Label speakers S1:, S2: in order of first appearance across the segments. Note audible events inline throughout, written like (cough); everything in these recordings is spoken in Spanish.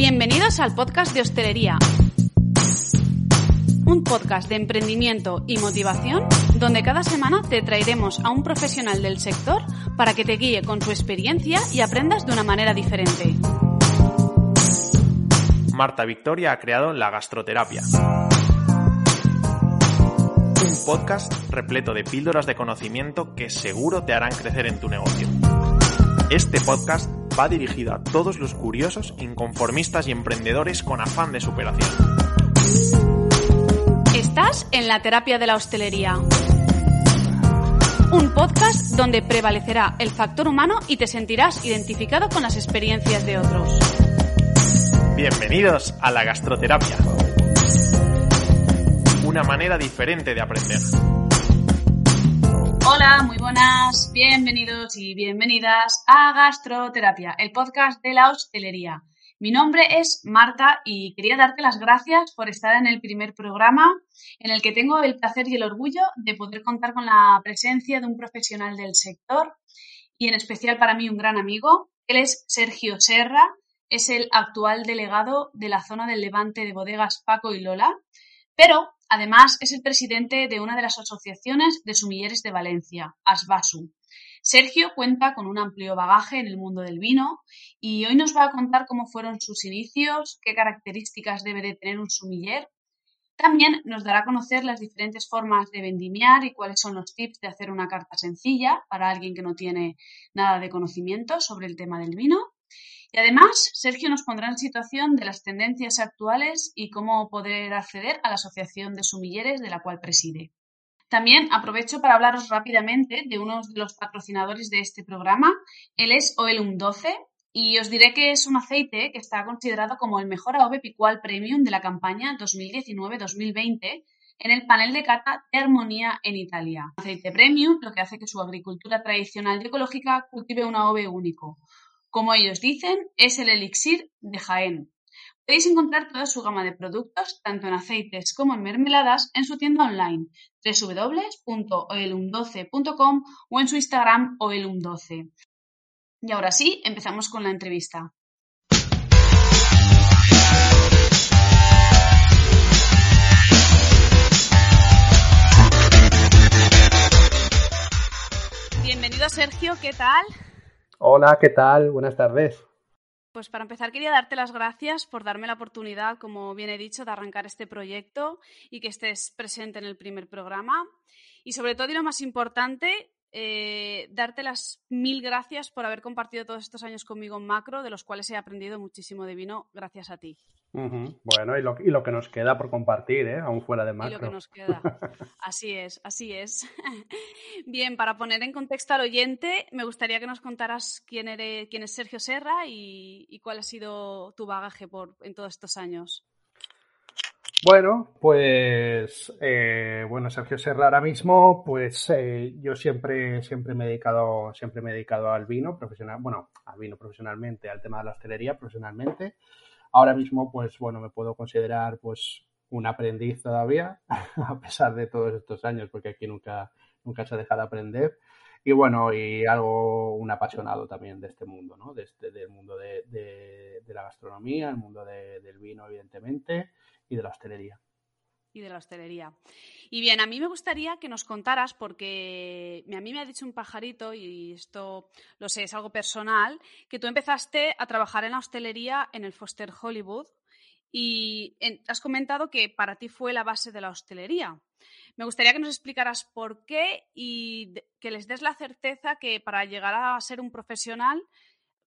S1: Bienvenidos al podcast de hostelería. Un podcast de emprendimiento y motivación donde cada semana te traeremos a un profesional del sector para que te guíe con su experiencia y aprendas de una manera diferente.
S2: Marta Victoria ha creado La Gastroterapia. Un podcast repleto de píldoras de conocimiento que seguro te harán crecer en tu negocio. Este podcast va dirigido a todos los curiosos, inconformistas y emprendedores con afán de superación.
S1: Estás en la terapia de la hostelería. Un podcast donde prevalecerá el factor humano y te sentirás identificado con las experiencias de otros.
S2: Bienvenidos a la gastroterapia. Una manera diferente de aprender.
S1: Hola, muy buenas, bienvenidos y bienvenidas a Gastroterapia, el podcast de la hostelería. Mi nombre es Marta y quería darte las gracias por estar en el primer programa en el que tengo el placer y el orgullo de poder contar con la presencia de un profesional del sector y en especial para mí un gran amigo. Él es Sergio Serra, es el actual delegado de la zona del Levante de bodegas Paco y Lola, pero Además, es el presidente de una de las asociaciones de sumilleres de Valencia, Asbasu. Sergio cuenta con un amplio bagaje en el mundo del vino y hoy nos va a contar cómo fueron sus inicios, qué características debe de tener un sumiller. También nos dará a conocer las diferentes formas de vendimiar y cuáles son los tips de hacer una carta sencilla para alguien que no tiene nada de conocimiento sobre el tema del vino. Y además, Sergio nos pondrá en situación de las tendencias actuales y cómo poder acceder a la Asociación de Sumilleres de la cual preside. También aprovecho para hablaros rápidamente de uno de los patrocinadores de este programa. Él es Oelum 12 y os diré que es un aceite que está considerado como el mejor AOVE Picual Premium de la campaña 2019-2020 en el panel de cata de armonía en Italia. Aceite premium, lo que hace que su agricultura tradicional y ecológica cultive un AOVE único, como ellos dicen, es el elixir de Jaén. Podéis encontrar toda su gama de productos, tanto en aceites como en mermeladas, en su tienda online www.oelum12.com o en su Instagram oelum12. Y ahora sí, empezamos con la entrevista. Bienvenido Sergio, ¿qué tal?
S3: Hola, ¿qué tal? Buenas tardes.
S1: Pues para empezar quería darte las gracias por darme la oportunidad, como bien he dicho, de arrancar este proyecto y que estés presente en el primer programa. Y sobre todo, y lo más importante, eh, darte las mil gracias por haber compartido todos estos años conmigo en macro, de los cuales he aprendido muchísimo de vino gracias a ti.
S3: Bueno, y lo, y lo, que nos queda por compartir, ¿eh? aún fuera de macro.
S1: Y lo que nos queda. (laughs) Así es, así es. (laughs) Bien, para poner en contexto al oyente, me gustaría que nos contaras quién, eres, quién es Sergio Serra y, cuál ha sido tu bagaje por, en todos estos años.
S3: Bueno, pues eh, bueno, Sergio Serra ahora mismo, pues eh, yo siempre, siempre me he dedicado, siempre me he dedicado al vino profesional, bueno, al vino profesionalmente, al tema de la hostelería profesionalmente. Ahora mismo, pues bueno, me puedo considerar pues un aprendiz todavía, (laughs) a pesar de todos estos años, porque aquí nunca, nunca se deja de aprender. Y bueno, y algo, un apasionado también de este mundo, ¿no? De este, del mundo de, de, la gastronomía, el mundo del vino, evidentemente, y de la hostelería
S1: y de la hostelería. Y bien, a mí me gustaría que nos contaras, porque a mí me ha dicho un pajarito, y esto lo sé, es algo personal, que tú empezaste a trabajar en la hostelería en el Foster Hollywood y has comentado que para ti fue la base de la hostelería. Me gustaría que nos explicaras por qué y que les des la certeza que para llegar a ser un profesional,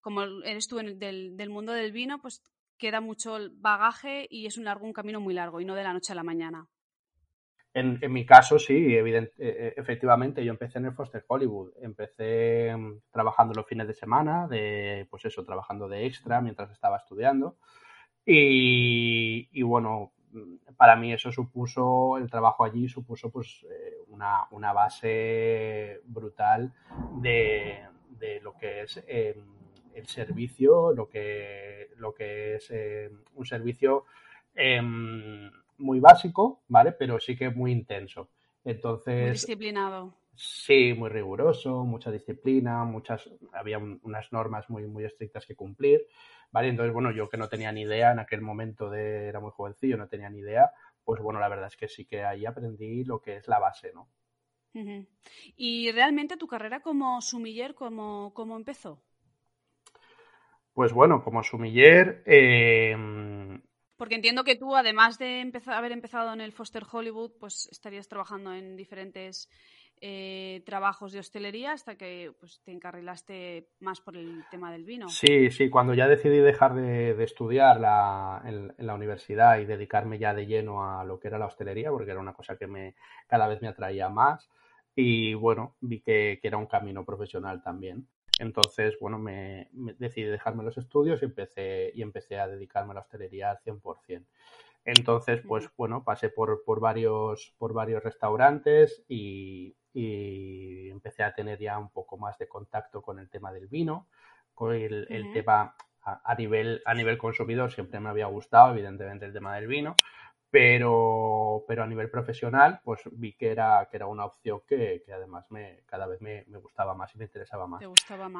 S1: como eres tú del, del mundo del vino, pues queda mucho bagaje y es un largo un camino muy largo y no de la noche a la mañana.
S3: En, mi caso, sí, evidente, e, efectivamente, yo empecé en el Foster Hollywood. Empecé mm, trabajando los fines de semana, de, pues eso, trabajando de extra mientras estaba estudiando. Y, bueno, mm, para mí eso supuso, el trabajo allí supuso pues eh, una, base brutal de, lo que es em, el servicio, lo que, lo que es eh, un servicio em, muy básico, ¿vale? Pero sí que muy intenso. Entonces.
S1: Muy disciplinado.
S3: Sí, muy riguroso, mucha disciplina, muchas, había unas normas muy, muy estrictas que cumplir, ¿vale? Entonces, bueno, yo que no tenía ni idea en aquel momento de, era muy jovencillo, no tenía ni idea, pues bueno, la verdad es que sí que ahí aprendí lo que es la base, ¿no?
S1: ¿Y realmente tu carrera como sumiller, cómo, cómo empezó?
S3: Pues bueno, como sumiller, eh,
S1: porque entiendo que tú, además de empezar, haber empezado en el Foster Hollywood, pues estarías trabajando en diferentes eh, trabajos de hostelería hasta que pues, te encarrilaste más por el tema del vino.
S3: Sí, sí, cuando ya decidí dejar de, estudiar en, la universidad y dedicarme ya de lleno a lo que era la hostelería, porque era una cosa que me, cada vez me atraía más y bueno, vi que era un camino profesional también. Entonces, bueno, me, decidí dejarme los estudios y empecé, y empecé a dedicarme a la hostelería al 100%. Entonces, pues bueno, pasé por, por, varios, por varios restaurantes y, empecé a tener ya un poco más de contacto con el tema del vino, con el, tema a, nivel, a nivel consumidor siempre me había gustado, evidentemente, el tema del vino, pero, pero a nivel profesional, pues vi que era, que era una opción que, además me, cada vez me, gustaba más y me interesaba más.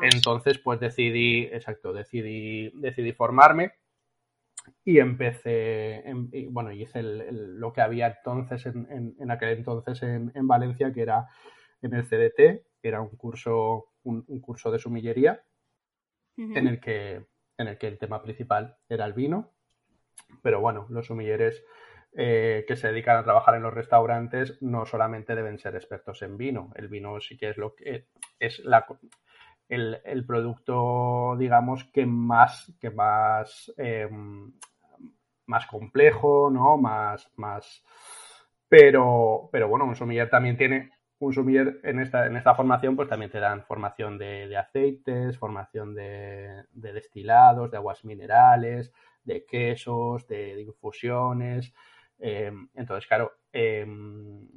S3: Entonces, pues decidí, exacto, decidí, decidí formarme y empecé, bueno, hice lo que había entonces, en, en, aquel entonces en, Valencia, que era en el CDT, que era un curso, un, curso de sumillería, en, el que, en el que el tema principal era el vino. Pero bueno, los sumilleres eh, que se dedican a trabajar en los restaurantes no solamente deben ser expertos en vino. El vino sí que es lo que es la, el, producto, digamos, que más, que más, em, más complejo, ¿no? Más, más. Pero, pero bueno, un sommelier también tiene. Un sommelier en esta, en esta formación, pues también te dan formación de, aceites, formación de, destilados, de aguas minerales, de quesos, de infusiones. Em, entonces, claro, em,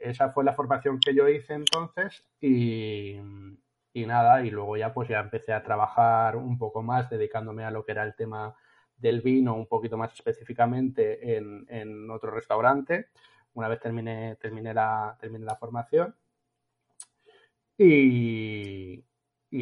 S3: esa fue la formación que yo hice entonces y, nada, y luego ya pues ya empecé a trabajar un poco más dedicándome a lo que era el tema del vino un poquito más específicamente en, otro restaurante una vez terminé, terminé, la, terminé la formación. Y,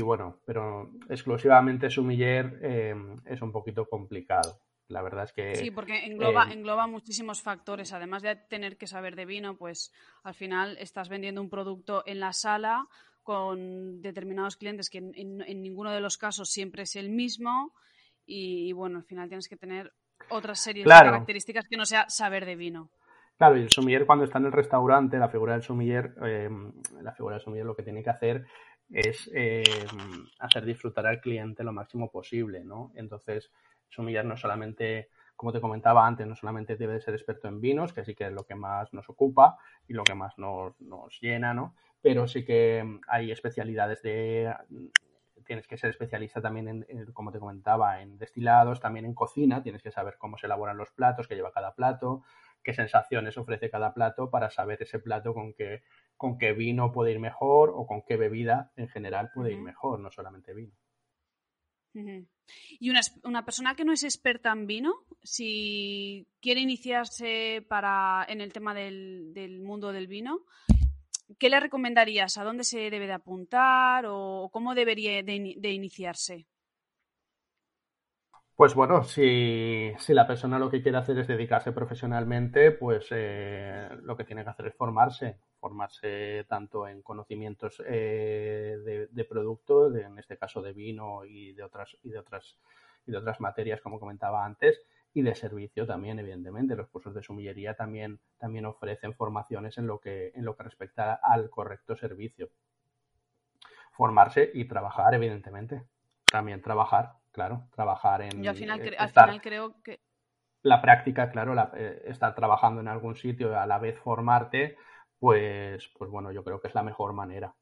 S3: bueno, pero exclusivamente Sumiller em, es un poquito complicado. La verdad es que...
S1: Sí, porque engloba, eh, engloba muchísimos factores. Además de tener que saber de vino, pues al final estás vendiendo un producto en la sala con determinados clientes que en, ninguno de los casos siempre es el mismo y, bueno, al final tienes que tener otras series de características que no sea saber de vino.
S3: Claro, y el sommelier cuando está en el restaurante, la figura del sommelier, em, la figura del sommelier lo que tiene que hacer es em, hacer disfrutar al cliente lo máximo posible, ¿no? Entonces, Sumillar no solamente, como te comentaba antes, no solamente debe de ser experto en vinos, que sí que es lo que más nos ocupa y lo que más nos, llena, ¿no? Pero sí que hay especialidades de tienes que ser especialista también en, como te comentaba, en destilados, también en cocina, tienes que saber cómo se elaboran los platos, qué lleva cada plato, qué sensaciones ofrece cada plato para saber ese plato con qué, con qué vino puede ir mejor o con qué bebida en general puede ir mejor, no solamente vino.
S1: Y una, persona que no es experta en vino, si quiere iniciarse para, en el tema del, mundo del vino, ¿qué le recomendarías? ¿A dónde se debe de apuntar o cómo debería de, iniciarse?
S3: Pues bueno, si, la persona lo que quiere hacer es dedicarse profesionalmente, pues eh, lo que tiene que hacer es formarse, formarse tanto en conocimientos eh, de, de, producto, en este caso de vino y de otras y de otras y de otras materias, como comentaba antes, y de servicio también, evidentemente. Los cursos de sumillería también, también ofrecen formaciones en lo que en lo que respecta al correcto servicio. Formarse y trabajar, evidentemente. También trabajar, claro, trabajar en.
S1: Yo al final, al final creo que
S3: la práctica, claro, eh, estar trabajando en algún sitio a la vez formarte, pues, pues bueno, yo creo que es la mejor manera.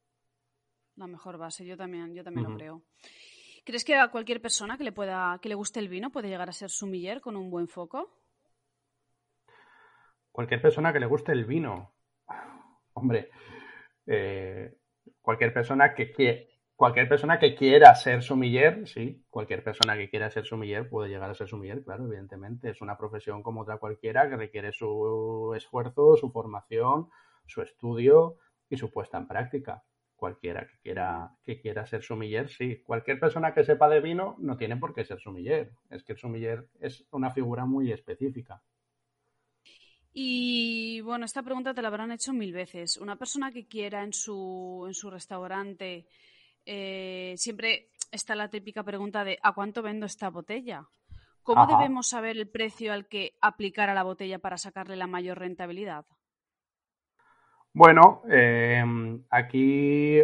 S1: La mejor base, yo también, yo también lo creo. ¿Crees que a cualquier persona que le pueda, que le guste el vino puede llegar a ser sumiller con un buen foco?
S3: Cualquier persona que le guste el vino. Hombre, eh, cualquier persona que cualquier persona que quiera ser sumiller, sí, cualquier persona que quiera ser sumiller puede llegar a ser sumiller, claro, evidentemente. Es una profesión como otra cualquiera que requiere su esfuerzo, su formación, su estudio y su puesta en práctica. Cualquiera que quiera, que quiera ser sumiller, sí. Cualquier persona que sepa de vino no tiene por qué ser sumiller. Es que el sumiller es una figura muy específica.
S1: Y bueno, esta pregunta te la habrán hecho mil veces. Una persona que quiera en su, en su restaurante, eh, siempre está la típica pregunta de ¿a cuánto vendo esta botella? ¿Cómo debemos saber el precio al que aplicar a la botella para sacarle la mayor rentabilidad?
S3: Bueno, eh, aquí,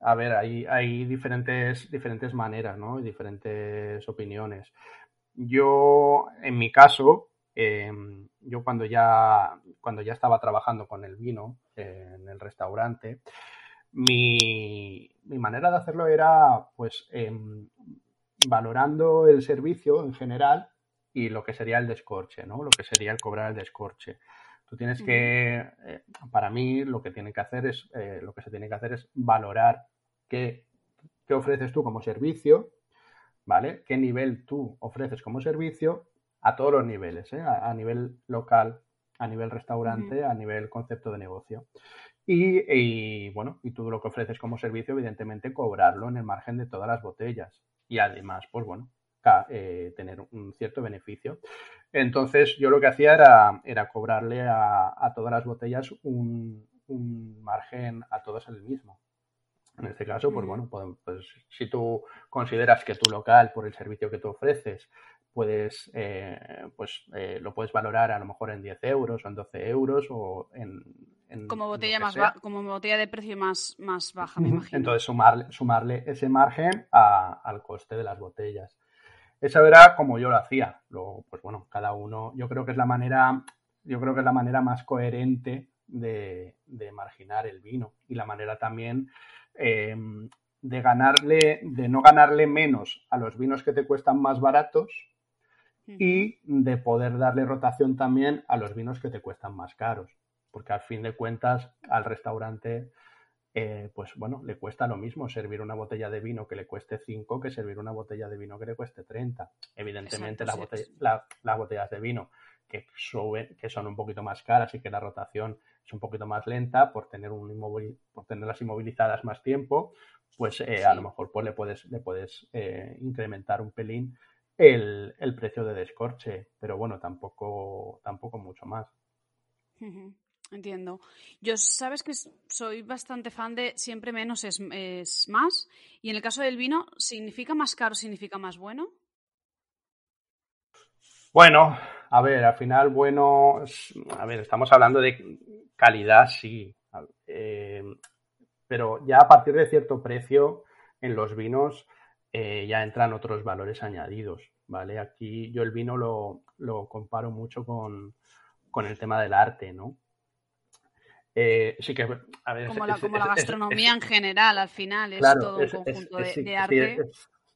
S3: a ver, hay, diferentes, maneras, ¿no? Y diferentes opiniones. Yo, en mi caso, eh, yo cuando ya, cuando ya estaba trabajando con el vino en el restaurante, mi, mi, manera de hacerlo era, pues, em, valorando el servicio en general y lo que sería el descorche, ¿no? Lo que sería el cobrar el descorche. Tú tienes que, eh, para mí, lo que tiene que hacer es, eh, lo que se tiene que hacer es valorar qué, qué ofreces tú como servicio, ¿vale? ¿Qué nivel tú ofreces como servicio a todos los niveles, ¿eh? a, nivel local, a nivel restaurante, a nivel concepto de negocio. Y, y, bueno, y tú lo que ofreces como servicio, evidentemente, cobrarlo en el margen de todas las botellas. Y además, pues bueno, eh, tener un cierto beneficio. Entonces yo lo que hacía era, era cobrarle a, todas las botellas un, margen a todas el mismo. En este caso, pues bueno, pues, si tú consideras que tu local, por el servicio que tú ofreces, puedes, eh, pues eh, lo puedes valorar a lo mejor en 10 euros o en 12 euros o en...
S1: como, botella más como botella de precio más, más baja, me imagino.
S3: Entonces sumarle, sumarle ese margen al coste de las botellas. Esa era como yo lo hacía. Luego, pues bueno, cada uno, yo creo que es la manera, yo creo que es la manera más coherente de, marginar el vino y la manera también em, de ganarle, de no ganarle menos a los vinos que te cuestan más baratos y de poder darle rotación también a los vinos que te cuestan más caros. Porque al fin de cuentas, al restaurante eh, pues bueno, le cuesta lo mismo servir una botella de vino que le cueste 5 que servir una botella de vino que le cueste 30. Evidentemente, las, botellas de vino que, que son un poquito más caras y que la rotación es un poquito más lenta por tener un por tenerlas inmovilizadas más tiempo, pues eh, a lo mejor pues le puedes, le puedes eh, incrementar un pelín el, precio de descorche, pero bueno, tampoco, tampoco mucho más.
S1: Entiendo. Yo sabes que soy bastante fan de siempre menos es, más. Y en el caso del vino, ¿significa más caro, significa más bueno?
S3: Bueno, a ver, al final, bueno, a ver, estamos hablando de calidad, sí. Eh, pero ya a partir de cierto precio en los vinos eh, ya entran otros valores añadidos, ¿vale? Aquí yo el vino lo, comparo mucho con, con el tema del arte, ¿no?
S1: Eh, sí que, a ver, como, la, gastronomía en general, al final, es todo un conjunto de, arte.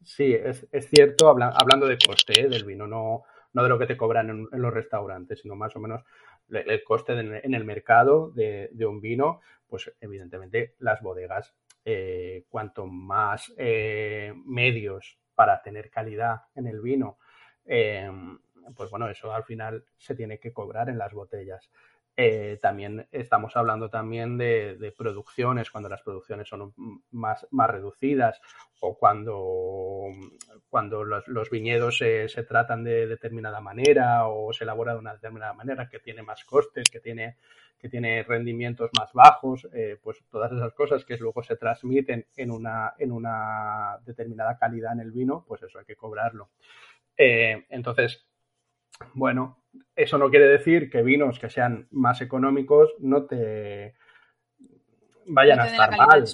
S3: Sí, es, cierto, hablando de coste ¿eh? del vino, no, no de lo que te cobran en, los restaurantes, sino más o menos el, coste en el mercado de, un vino, pues evidentemente las bodegas, eh, cuanto más medios para tener calidad en el vino, pues bueno, eso al final se tiene que cobrar en las botellas. Eh, también estamos hablando también de, producciones, cuando las producciones son más, más reducidas o cuando, cuando los, viñedos se, tratan de determinada manera o se elabora de una determinada manera que tiene más costes, que tiene, que tiene rendimientos más bajos, eh, pues todas esas cosas que luego se transmiten en una, en una determinada calidad en el vino, pues eso hay que cobrarlo. Eh, entonces, bueno, eso no quiere decir que vinos que sean más económicos no te vayan a estar mal.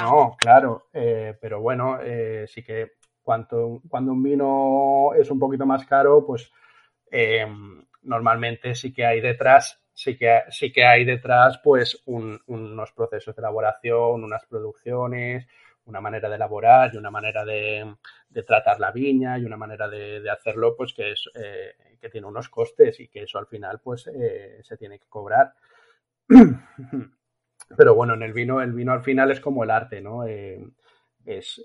S3: No, claro, eh, pero bueno, eh, sí que cuando, cuando un vino es un poquito más caro, pues eh, normalmente sí que hay detrás, sí que, sí que hay detrás pues unos procesos de elaboración, unas producciones, una manera de elaborar y una manera de, tratar la viña y una manera de, hacerlo pues que es eh, que tiene unos costes y que eso al final pues eh, se tiene que cobrar. (clears throat) Pero bueno en el vino el vino al final es como el arte no eh, es,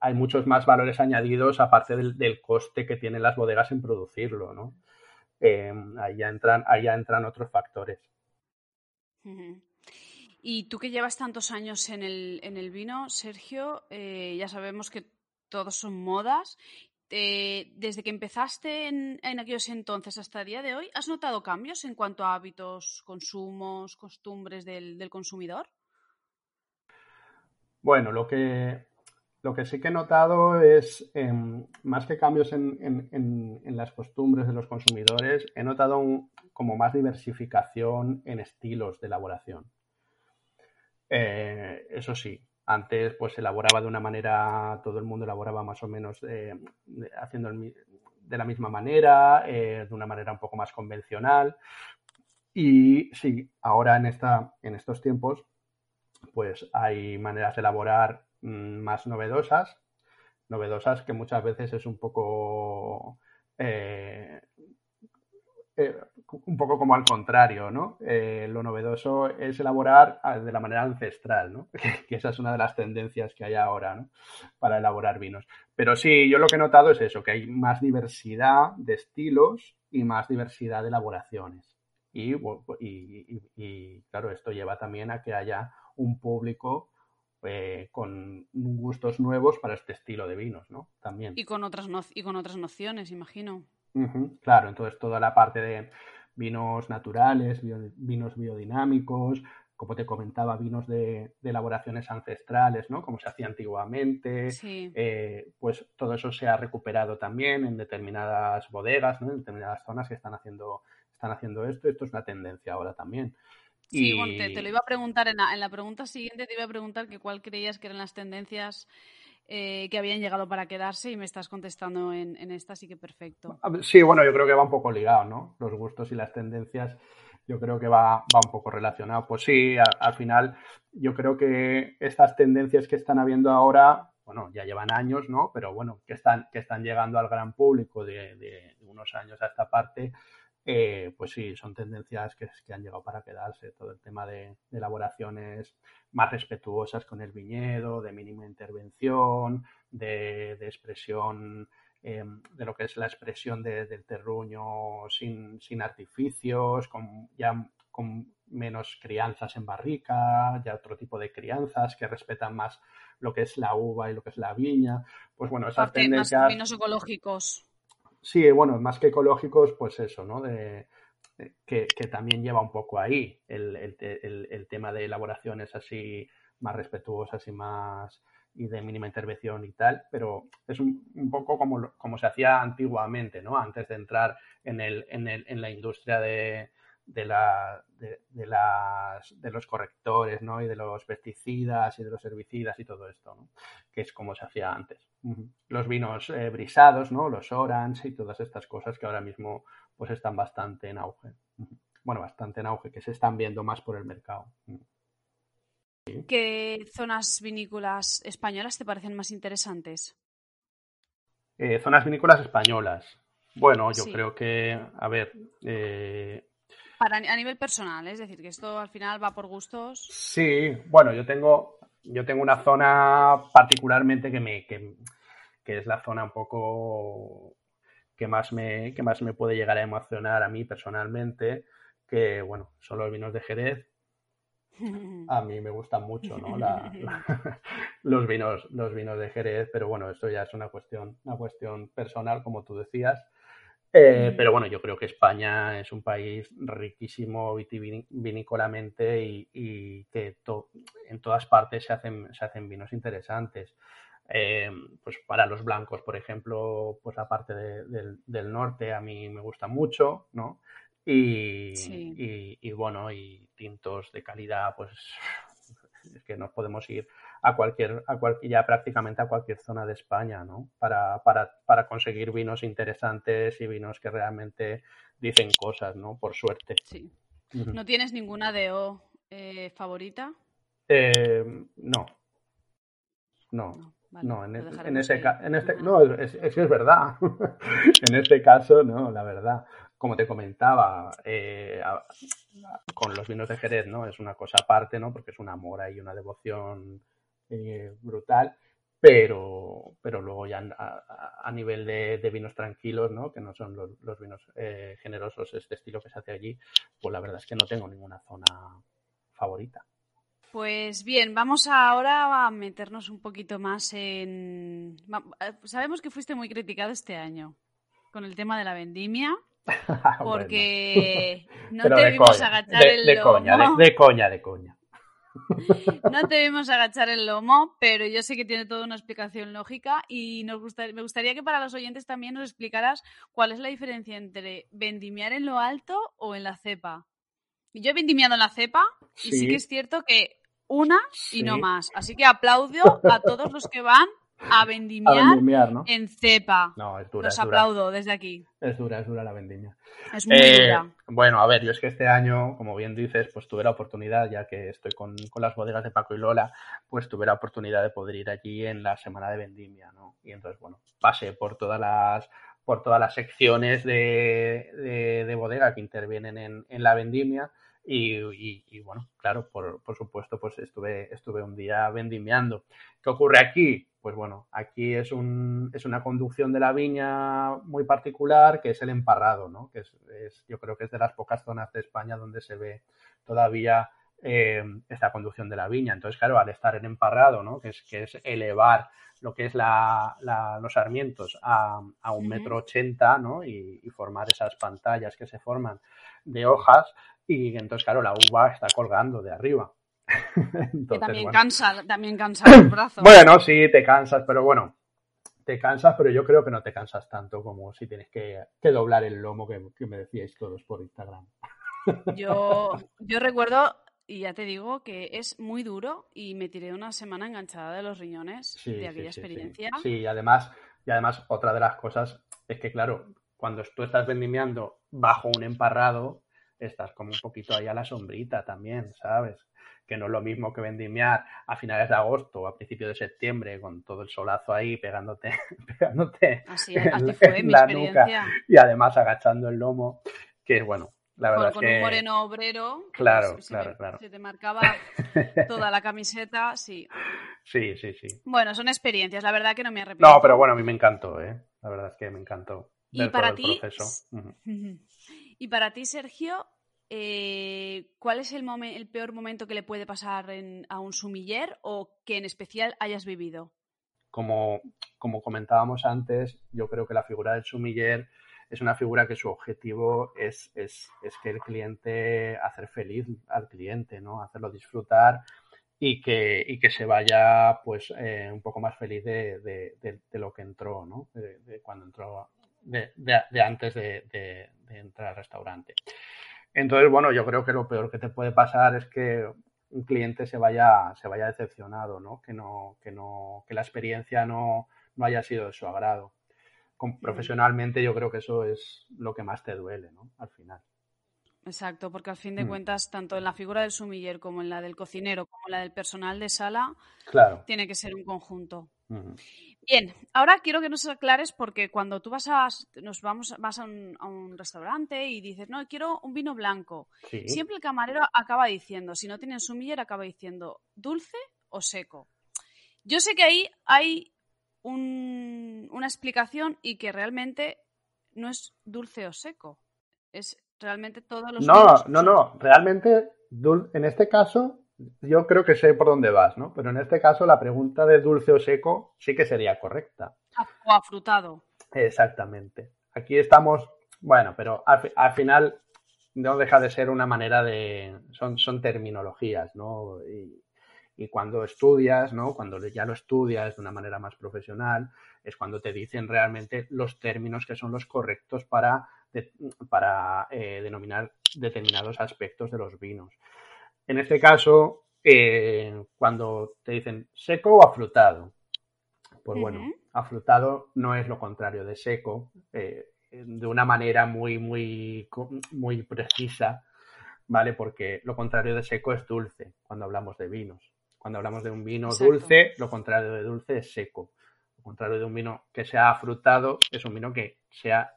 S3: hay muchos más valores añadidos aparte del, coste que tienen las bodegas en producirlo no ahí ya entran ahí ya entran otros factores
S1: Y tú que llevas tantos años en el, en el vino, Sergio, eh, ya sabemos que todos son modas. Eh, desde que empezaste en, en, aquellos entonces hasta el día de hoy, ¿has notado cambios en cuanto a hábitos, consumos, costumbres del, del consumidor?
S3: Bueno, lo que, lo que sí que he notado es, eh, más que cambios en, en, en, las costumbres de los consumidores, he notado como más diversificación en estilos de elaboración. Eh, eso sí, antes pues elaboraba de una manera, todo el mundo elaboraba más o menos eh, haciendo de la misma manera, eh, de una manera un poco más convencional. Y sí, ahora en, esta, en estos tiempos pues hay maneras de elaborar mmm, más novedosas, novedosas que muchas veces es un poco un poco como al contrario, ¿no? Eh, lo novedoso es elaborar ah, de la manera ancestral, ¿no? (laughs) que esa es una de las tendencias que hay ahora, ¿no? Para elaborar vinos. Pero sí, yo lo que he notado es eso, que hay más diversidad de estilos y más diversidad de elaboraciones. Y, y, y, y claro, esto lleva también a que haya un público eh, con gustos nuevos para este estilo de vinos, ¿no? También.
S1: Y con otras, no y con otras nociones, imagino.
S3: Uh -huh, claro, entonces toda la parte de vinos naturales, vinos biodinámicos, como te comentaba, vinos de, de, elaboraciones ancestrales, ¿no? Como se hacía antiguamente,
S1: sí.
S3: eh, pues todo eso se ha recuperado también en determinadas bodegas, ¿no? En determinadas zonas que están haciendo, están haciendo esto. Esto es una tendencia ahora también.
S1: Sí, y... bueno, te, te, lo iba a preguntar en la, en la, pregunta siguiente, te iba a preguntar que cuál creías que eran las tendencias eh, que habían llegado para quedarse y me estás contestando en, en, esta, así que perfecto.
S3: Sí, bueno, yo creo que va un poco ligado, ¿no? Los gustos y las tendencias, yo creo que va, va un poco relacionado. Pues sí, al final, yo creo que estas tendencias que están habiendo ahora, bueno, ya llevan años, ¿no? Pero bueno, que están, que están llegando al gran público de unos años a esta parte, eh, pues sí, son tendencias que, que, han llegado para quedarse. Todo el tema de, de, elaboraciones más respetuosas con el viñedo, de mínima intervención, de, de expresión, eh, de lo que es la expresión de, del terruño sin, sin artificios, con, ya con menos crianzas en barrica, ya otro tipo de crianzas que respetan más lo que es la uva y lo que es la viña. Pues bueno, esas
S1: Parte
S3: tendencias.
S1: Más vinos ecológicos.
S3: Sí, bueno, más que ecológicos, pues eso, ¿no? De, de que, también lleva un poco ahí el, el, el, el, tema de elaboraciones así más respetuosas y más y de mínima intervención y tal, pero es un, un poco como, como se hacía antiguamente, ¿no? Antes de entrar en, en, el, en la industria de, de, la, de, de, las, de los correctores, ¿no? Y de los pesticidas y de los herbicidas y todo esto, ¿no? Que es como se hacía antes. Uh -huh. Los vinos eh, brisados, ¿no? Los orange y todas estas cosas que ahora mismo pues están bastante en auge. Uh -huh. Bueno, bastante en auge, que se están viendo más por el mercado. Uh -huh.
S1: ¿Qué zonas vinícolas españolas te parecen más interesantes?
S3: Eh, zonas vinícolas españolas. Bueno, yo sí. creo que, a ver, eh,
S1: para, a nivel personal, es decir, que esto al final va por gustos.
S3: Sí, bueno, yo tengo, yo tengo una zona particularmente que me, que, que es la zona un poco que más me, que más me puede llegar a emocionar a mí personalmente, que bueno, son los vinos de Jerez. (laughs) A mí me gustan mucho, ¿no? La, la, (laughs) los vinos, los vinos de Jerez, pero bueno, esto ya es una cuestión, una cuestión personal, como tú decías. Eh, pero bueno, yo creo que España es un país riquísimo vitivinícolamente y, y que to, en todas partes se hacen, se hacen vinos interesantes. Eh, pues para los blancos, por ejemplo, pues aparte de, de, del norte, a mí me gusta mucho, ¿no? Y, sí. y, y, bueno, y tintos de calidad, pues (laughs) es que nos podemos ir a cualquier, a cual, ya prácticamente a cualquier zona de España, ¿no? Para, para, para conseguir vinos interesantes y vinos que realmente dicen cosas, ¿no? Por suerte.
S1: Sí. Uh -huh. ¿No tienes ninguna DO eh, favorita?
S3: Eh, no. No. no. Vale, no, en, este, en, ese, en este, no, es, es, es verdad. (laughs) en este caso, no, la verdad. Como te comentaba, eh, a, a, con los vinos de Jerez, ¿no? Es una cosa aparte, ¿no? Porque es un amor y una devoción eh, brutal, pero, pero luego ya a, a nivel de, de, vinos tranquilos, ¿no? que no son los, los vinos eh, generosos, este estilo que se hace allí, pues la verdad es que no tengo ninguna zona favorita.
S1: Pues bien, vamos ahora a meternos un poquito más en... Eh, sabemos que fuiste muy criticado este año con el tema de la vendimia, porque no te vimos agachar el
S3: de Coña, de, coña, de coña.
S1: No te vimos agachar el lomo, pero yo sé que tiene toda una explicación lógica y nos me gustaría que para los oyentes también nos explicaras cuál es la diferencia entre vendimiar en lo alto o en la cepa. Yo he vendimiado en la cepa y sí que es cierto que una y no más. Así que aplaudo a todos los que van a vendimiar, en cepa.
S3: No, es dura.
S1: Los aplaudo desde aquí.
S3: Es dura, es dura la vendimia.
S1: Es muy eh, dura.
S3: Bueno, a ver, yo es que este año, como bien dices, pues tuve la oportunidad, ya que estoy con, las bodegas de Paco y Lola, pues tuve la oportunidad de poder ir allí en la semana de vendimia, ¿no? Y entonces, bueno, pasé por todas las por todas las secciones de, de, bodega que intervienen en, en la vendimia y, bueno, claro, por, supuesto, pues estuve, estuve un día vendimiando. ¿Qué ocurre aquí? Pues bueno, aquí es, un, es una conducción de la viña muy particular que es el emparrado, ¿no? Que es, yo creo que es de las pocas zonas de España donde se ve todavía eh, esta conducción de la viña. Entonces, claro, al estar en emparrado, ¿no? Que es, que es elevar lo que es la, los sarmientos a, a un metro ochenta, ¿no? Y, y, formar esas pantallas que se forman de hojas, y entonces, claro, la uva está colgando de arriba. (laughs)
S1: también cansa, también cansa el (clears throat) brazo.
S3: bueno, sí, te cansas, pero bueno, te cansas, pero yo creo que no te cansas tanto como si tienes que, doblar el lomo que, me decíais todos por Instagram.
S1: yo, yo recuerdo, y ya te digo, que es muy duro y me tiré una semana enganchada de los riñones de aquella experiencia.
S3: Sí, y además, y además otra de las cosas es que, claro, cuando tú estás vendimiando bajo un emparrado, estás como un poquito ahí a la sombrita también, ¿sabes? Que no es lo mismo que vendimiar a finales de agosto o a principios de septiembre con todo el solazo ahí pegándote, (laughs) pegándote
S1: así, fue mi la nuca
S3: y además agachando el lomo, que bueno, la verdad
S1: con,
S3: es
S1: que... un moreno obrero.
S3: Claro, claro, claro.
S1: Se te marcaba toda la camiseta, sí. (laughs)
S3: Sí, sí, sí.
S1: Bueno, son experiencias, la verdad que no me arrepiento.
S3: No, pero bueno, a mí me encantó, ¿eh? La verdad es que me encantó.
S1: y para ti, (laughs) y para ti, Sergio, eh, ¿cuál es el, el, peor momento que le puede pasar a un sumiller o que en especial hayas vivido?
S3: Como, como comentábamos antes, yo creo que la figura del sumiller es una figura que su objetivo es, es, es, que el cliente, hacer feliz al cliente, ¿no? Hacerlo disfrutar y que, y que se vaya pues eh, un poco más feliz de, de, de, lo que entró, ¿no? De, cuando entró de, antes de, entrar al restaurante. Entonces, bueno, yo creo que lo peor que te puede pasar es que un cliente se vaya, se vaya decepcionado, ¿no? Que no, que no, que la experiencia no, no haya sido de su agrado. Con, profesionalmente yo creo que eso es lo que más te duele, ¿no? Al final.
S1: Exacto, porque al fin de mm. cuentas, tanto en la figura del sumiller como en la del cocinero, como en la del personal de sala,
S3: claro.
S1: tiene que ser un conjunto. Bien, ahora quiero que nos aclares porque cuando tú vas a, nos vamos, vas a un, restaurante y dices, no, quiero un vino blanco, siempre el camarero acaba diciendo, si no tiene sumiller, acaba diciendo dulce o seco. Yo sé que ahí hay una explicación y que realmente no es dulce o seco, es realmente todos los...
S3: No, no, no, realmente en este caso yo creo que sé por dónde vas, ¿no? Pero en este caso la pregunta de dulce o seco sí que sería correcta.
S1: O afrutado.
S3: Exactamente. Aquí estamos, bueno, pero al, final no deja de ser una manera de, son, son terminologías, ¿no? Y, cuando estudias, ¿no? Cuando ya lo estudias de una manera más profesional, es cuando te dicen realmente los términos que son los correctos para, para eh, denominar determinados aspectos de los vinos. En este caso, eh, cuando te dicen seco o afrutado, pues bueno, afrutado no es lo contrario de seco, eh, de una manera muy, muy, muy precisa, ¿vale? Porque lo contrario de seco es dulce, cuando hablamos de vinos. Cuando hablamos de un vino dulce, lo contrario de dulce es seco. Lo contrario de un vino que sea afrutado es un vino que sea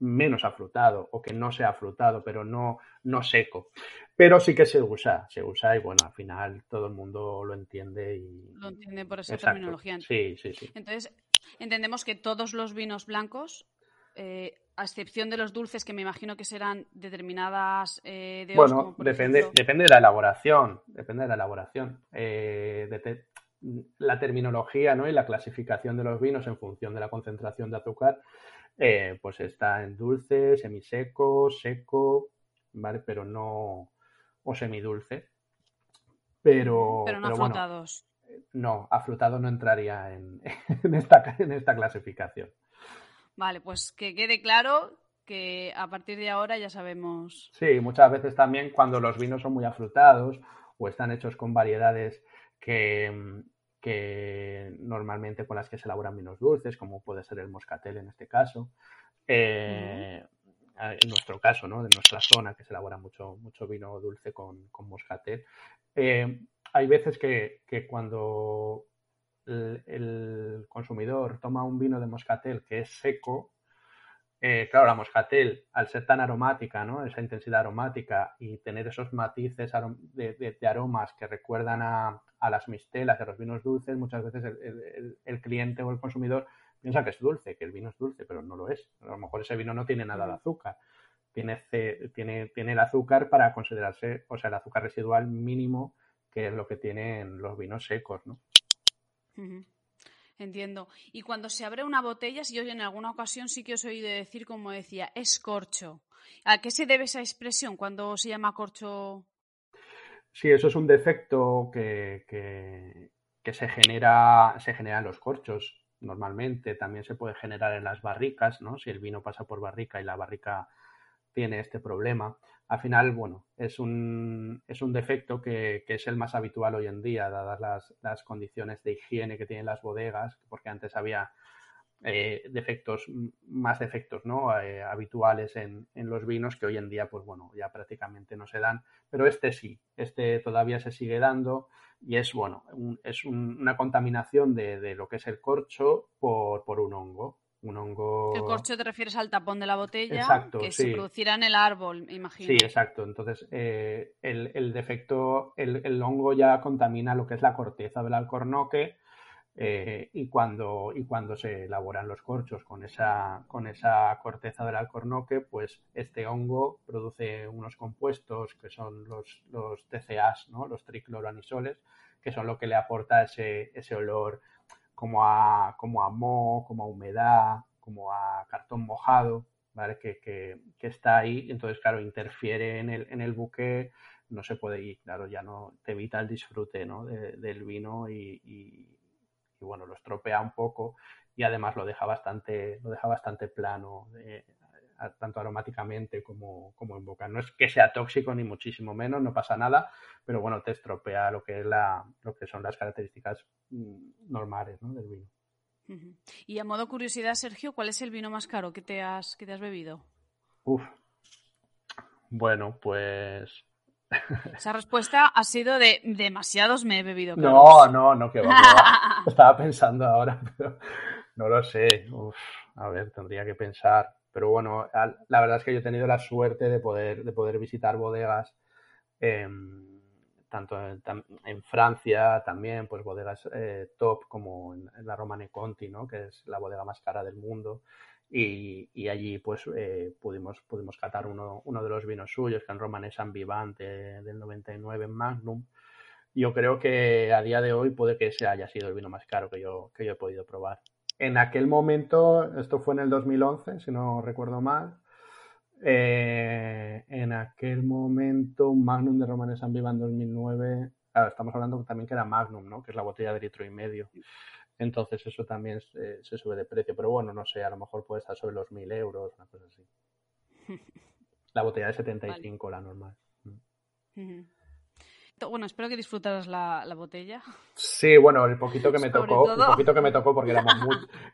S3: menos afrutado o que no sea afrutado, pero no, no seco. Pero sí que se usa, se usa y bueno, al final todo el mundo lo entiende y...
S1: Lo entiende por esa terminología.
S3: Sí, sí, sí.
S1: Entonces, entendemos que todos los vinos blancos eh, a excepción de los dulces que me imagino que serán determinadas
S3: eh, de Bueno, depende, depende de la elaboración, depende de la elaboración. Eh, la terminología ¿no? y la clasificación de los vinos en función de la concentración de azúcar, eh, pues está en dulce, semiseco, seco, ¿vale? Pero no, o semidulce. Pero,
S1: pero no afrutados.
S3: no, afrutado no entraría en, (laughs) esta, en esta clasificación.
S1: Vale, pues que quede claro que a partir de ahora ya sabemos.
S3: Sí, muchas veces también cuando los vinos son muy afrutados o están hechos con variedades que, que normalmente con las que se elaboran vinos dulces, como puede ser el moscatel en este caso. Eh, en nuestro caso, ¿no? De nuestra zona, que se elabora mucho, mucho vino dulce con, moscatel. Eh, hay veces que, que cuando el, consumidor toma un vino de moscatel que es seco, eh, claro, la moscatel, al ser tan aromática, ¿no? Esa intensidad aromática y tener esos matices de, aromas que recuerdan a, las mistelas, a los vinos dulces, muchas veces el, cliente o el consumidor piensa que es dulce, que el vino es dulce, pero no lo es. A lo mejor ese vino no tiene nada de azúcar. Tiene, tiene, tiene el azúcar para considerarse, o sea, el azúcar residual mínimo, que es lo que tienen los vinos secos, ¿no?
S1: Entiendo. Y cuando se abre una botella, si yo en alguna ocasión sí que os he oído decir, como decía, es corcho. ¿A qué se debe esa expresión cuando se llama corcho?
S3: Sí, eso es un defecto que, que, se genera, se generan los corchos normalmente. También se puede generar en las barricas, ¿no? Si el vino pasa por barrica y la barrica tiene este problema al final, bueno, es un, es un defecto que, es el más habitual hoy en día, dadas las, condiciones de higiene que tienen las bodegas, porque antes había eh, defectos, más defectos ¿no? Eh, habituales en, los vinos que hoy en día, pues bueno, ya prácticamente no se dan, pero este sí, este todavía se sigue dando y es, bueno, es una contaminación de, de, lo que es el corcho por, por un hongo un hongo.
S1: El corcho te refieres al tapón de la botella que se produciera en el árbol, imagino.
S3: Sí, exacto. Entonces, eh, el, defecto, el, hongo ya contamina lo que es la corteza del alcornoque eh, y, cuando, y cuando se elaboran los corchos con esa, con esa corteza del alcornoque, pues este hongo produce unos compuestos que son los, los TCAs, ¿no? los tricloroanisoles, que son lo que le aporta ese, ese olor como a, como a moho, como a humedad, como a cartón mojado, ¿vale? Que, que, que, está ahí, entonces, claro, interfiere en el, en el buque, no se puede ir, claro, ya no te evita el disfrute ¿no? del vino y, y, bueno, lo estropea un poco y además lo deja bastante, lo deja bastante plano, eh, tanto aromáticamente como, como en boca. No es que sea tóxico ni muchísimo menos, no pasa nada, pero bueno, te estropea lo que es la, lo que son las características mm, normales del vino.
S1: Y a modo curiosidad, Sergio, ¿cuál es el vino más caro que te has, que te has bebido?
S3: Uf. Bueno, pues. (laughs)
S1: Esa respuesta ha sido de demasiados me he bebido.
S3: No, no, no, que va, (laughs) Estaba pensando ahora, (laughs) pero no lo sé. Uf, a ver, tendría que pensar. Pero bueno, la verdad es que yo he tenido la suerte de poder, de poder visitar bodegas, tanto en, Francia también, pues bodegas eh, top como en, la Romane Conti, ¿no? que es la bodega más cara del mundo. Y, y allí pues eh, pudimos, pudimos catar uno, uno de los vinos suyos, que en Romane San Vivante del 99 en Magnum. Yo creo que a día de hoy puede que ese haya sido el vino más caro que yo, que yo he podido probar en aquel momento, esto fue en el 2011, si no recuerdo mal, eh, en aquel momento Magnum de Romanes San Viva en 2009, estamos hablando también que era Magnum, ¿no? que es la botella de litro y medio. Entonces eso también eh, se sube de precio, pero bueno, no sé, a lo mejor puede estar sobre los 1000 euros, una cosa así. (laughs) La botella de 75, la normal.
S1: Bueno, espero que disfrutaras la, botella.
S3: Sí, bueno, el poquito que me tocó, el poquito que me tocó porque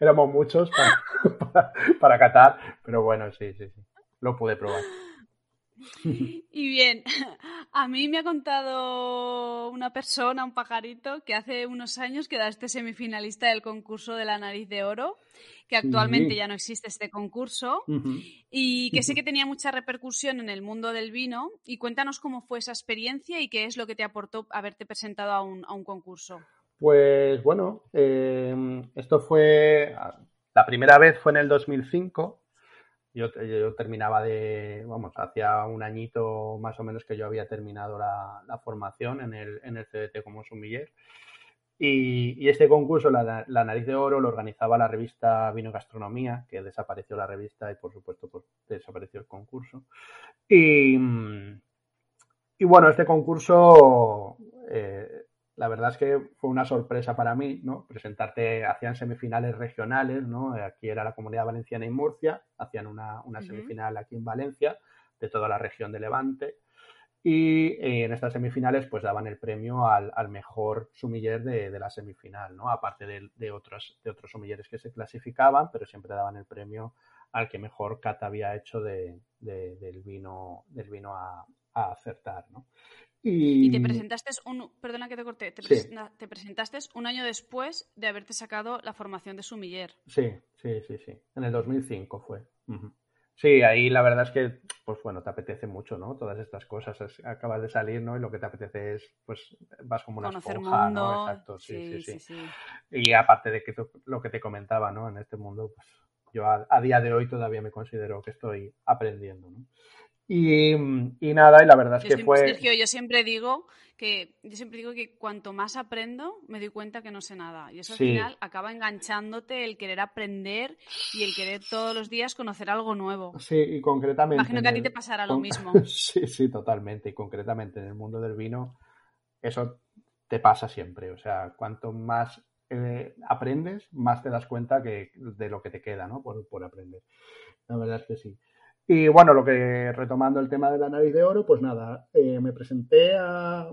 S3: éramos, muchos (laughs) para, catar, pero bueno, sí, sí, sí, lo pude probar.
S1: Y bien, a mí me ha contado una persona, un pajarito, que hace unos años quedaste semifinalista del concurso de la nariz de oro que actualmente ya no existe este concurso y que sé que tenía mucha repercusión en el mundo del vino. Y cuéntanos cómo fue esa experiencia y qué es lo que te aportó haberte presentado a un, concurso.
S3: Pues bueno, em, esto fue, la primera vez fue en el 2005 Yo, yo, terminaba de, vamos, hacía un añito más o menos que yo había terminado la, la formación en el, en el CDT como sumiller. Y, y, este concurso, la, la, Nariz de Oro, lo organizaba la revista Vino Gastronomía, que desapareció la revista y por supuesto pues, desapareció el concurso. Y, y bueno, este concurso eh, la verdad es que fue una sorpresa para mí, ¿no? Presentarte, hacían semifinales regionales, ¿no? Aquí era la Comunidad Valenciana y Murcia, hacían una, una semifinal aquí en Valencia, de toda la región de Levante. Y eh, en estas semifinales, pues daban el premio al, al mejor sumiller de, de, la semifinal, ¿no? Aparte de, de, otros, de otros sumilleres que se clasificaban, pero siempre daban el premio al que mejor cata había hecho de, del vino, del vino a, a acertar, ¿no?
S1: Y... y, te presentaste un, perdona que te corté, te, sí. te, presentaste un año después de haberte sacado la formación de sumiller.
S3: Sí, sí, sí, sí. En el 2005 fue. Uh -huh. Sí, ahí la verdad es que, pues bueno, te apetece mucho, ¿no? Todas estas cosas, es, acabas de salir, ¿no? Y lo que te apetece es, pues, vas como una
S1: Conocer
S3: esponja,
S1: mundo.
S3: ¿no? Exacto, sí sí,
S1: sí, sí, sí.
S3: Y aparte de que lo que te comentaba, ¿no? En este mundo, pues yo a, a, día de hoy todavía me considero que estoy aprendiendo, ¿no? Y, y, nada, y la verdad es
S1: yo
S3: que
S1: siempre,
S3: fue.
S1: Sergio, yo siempre digo que yo siempre digo que cuanto más aprendo, me doy cuenta que no sé nada. Y eso
S3: Sí.
S1: al final acaba enganchándote el querer aprender y el querer todos los días conocer algo nuevo.
S3: Sí, y concretamente.
S1: Imagino que a ti te pasará lo
S3: con-
S1: mismo. (laughs)
S3: Sí, sí, totalmente. Y concretamente en el mundo del vino, eso te pasa siempre. O sea, cuanto más eh, aprendes, más te das cuenta que, de lo que te queda, ¿no? Por, por aprender. La verdad es que sí. Y bueno, lo que retomando el tema de la nariz de oro, pues nada, eh, me presenté a,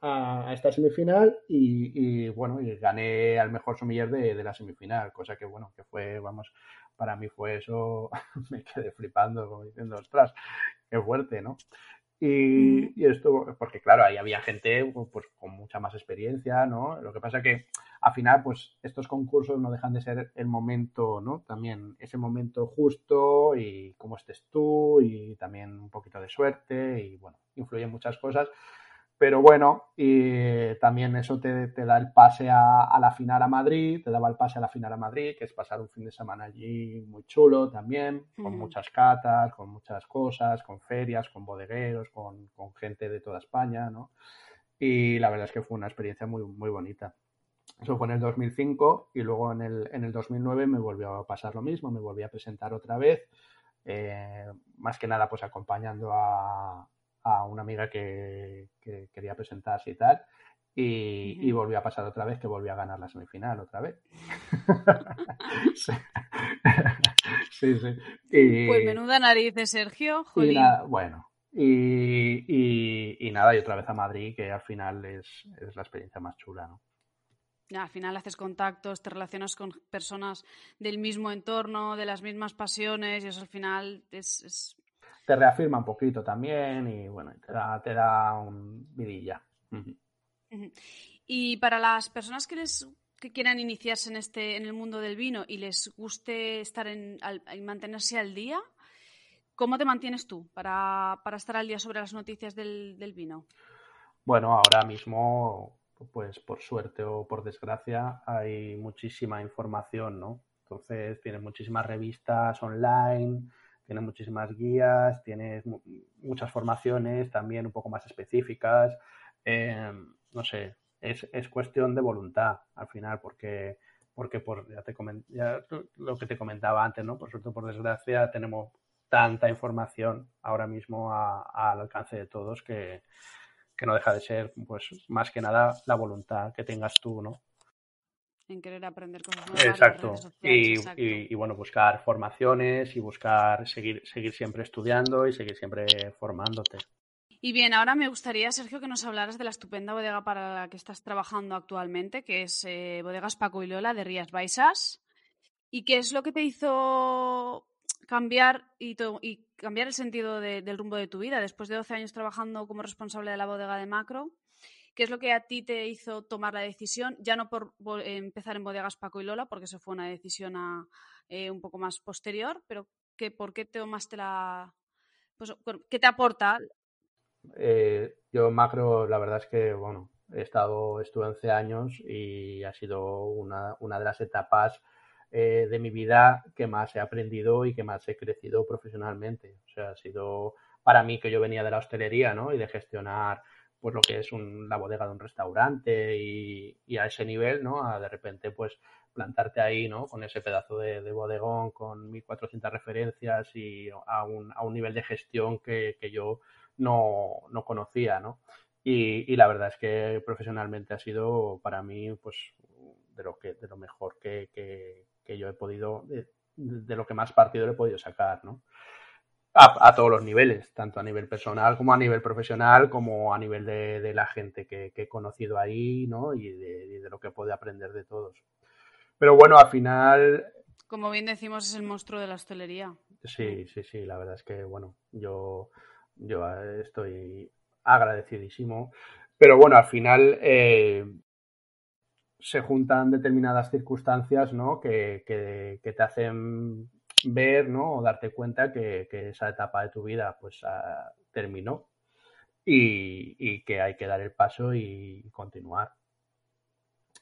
S3: a, esta semifinal y, y, bueno, y gané al mejor sumiller de, de la semifinal, cosa que bueno, que fue, vamos, para mí fue eso, (laughs) me quedé flipando, como diciendo, ostras, qué fuerte, ¿no? Y, esto, porque claro, ahí había gente pues, con mucha más experiencia, ¿no? Lo que pasa que al final, pues estos concursos no dejan de ser el momento, ¿no? También ese momento justo y cómo estés tú y también un poquito de suerte y bueno, influyen muchas cosas. Pero bueno, y también eso te, te da el pase a, a, la final a Madrid, te daba el pase a la final a Madrid, que es pasar un fin de semana allí muy chulo también, con muchas catas, con muchas cosas, con ferias, con bodegueros, con, con gente de toda España, ¿no? Y la verdad es que fue una experiencia muy, muy bonita. Eso fue en el 2005 y luego en el, en el 2009 me volvió a pasar lo mismo, me volví a presentar otra vez, eh, más que nada pues acompañando a, a una amiga que, que, quería presentarse y tal. Y, uh -huh. y, volvió a pasar otra vez que volvió a ganar la semifinal otra vez. (laughs) (laughs) sí. sí, sí. Y,
S1: pues menuda nariz de Sergio.
S3: Y nada, bueno. Y, y, nada, y otra vez a Madrid, que al final es, es la experiencia más chula, ¿no?
S1: Al final haces contactos, te relacionas con personas del mismo entorno, de las mismas pasiones, y eso al final es, es
S3: te reafirma un poquito también y bueno, te da, te da un vidilla. Uh -huh.
S1: Y para las personas que les que quieran iniciarse en este en el mundo del vino y les guste estar en, al, mantenerse al día, ¿cómo te mantienes tú para, para estar al día sobre las noticias del, del, vino?
S3: Bueno, ahora mismo, pues por suerte o por desgracia, hay muchísima información, ¿no? Entonces, tienes muchísimas revistas online, tienes muchísimas guías, tienes muchas formaciones también un poco más específicas. Eh, no sé, es, es, cuestión de voluntad al final, porque, porque por, ya te ya lo que te comentaba antes, ¿no? Por suerte, por desgracia, tenemos tanta información ahora mismo al alcance de todos que, que no deja de ser, pues, más que nada la voluntad que tengas tú, ¿no?
S1: En querer aprender cosas nuevas.
S3: Exacto.
S1: Sociales,
S3: y,
S1: exacto.
S3: Y, y, bueno, buscar formaciones y buscar seguir, seguir siempre estudiando y seguir siempre formándote.
S1: Y bien, ahora me gustaría, Sergio, que nos hablaras de la estupenda bodega para la que estás trabajando actualmente, que es eh, Bodegas Paco y Lola de Rías Baixas. ¿Y qué es lo que te hizo cambiar y, y cambiar el sentido de, del rumbo de tu vida? Después de 12 años trabajando como responsable de la bodega de Macro, ¿Qué es lo que a ti te hizo tomar la decisión? Ya no por empezar en bodegas Paco y Lola, porque eso fue una decisión eh, un poco más posterior, pero que, ¿por qué te tomaste la... Pues, ¿Qué te aporta?
S3: Eh, yo macro, la verdad es que, bueno, he estado, estuve 11 años y ha sido una, una de las etapas eh, de mi vida que más he aprendido y que más he crecido profesionalmente. O sea, ha sido para mí que yo venía de la hostelería, ¿no? Y de gestionar pues lo que es un, la bodega de un restaurante y, y, a ese nivel, ¿no? A de repente, pues plantarte ahí, ¿no? Con ese pedazo de, de bodegón, con 1400 referencias y a un, a un nivel de gestión que, que yo no, no, conocía, ¿no? Y, y, la verdad es que profesionalmente ha sido para mí, pues, de lo que, de lo mejor que, que, que yo he podido, de, lo que más partido he podido sacar, ¿no? A, a, todos los niveles, tanto a nivel personal como a nivel profesional, como a nivel de, de la gente que, que, he conocido ahí, ¿no? Y de, y de, lo que puede aprender de todos. Pero bueno, al final...
S1: Como bien decimos, es el monstruo de la hostelería.
S3: Sí, sí, sí, la verdad es que, bueno, yo, yo estoy agradecidísimo. Pero bueno, al final eh, se juntan determinadas circunstancias, ¿no? Que, que, que te hacen ver ¿no? o darte cuenta que, que, esa etapa de tu vida pues uh, terminó y, y, que hay que dar el paso y continuar.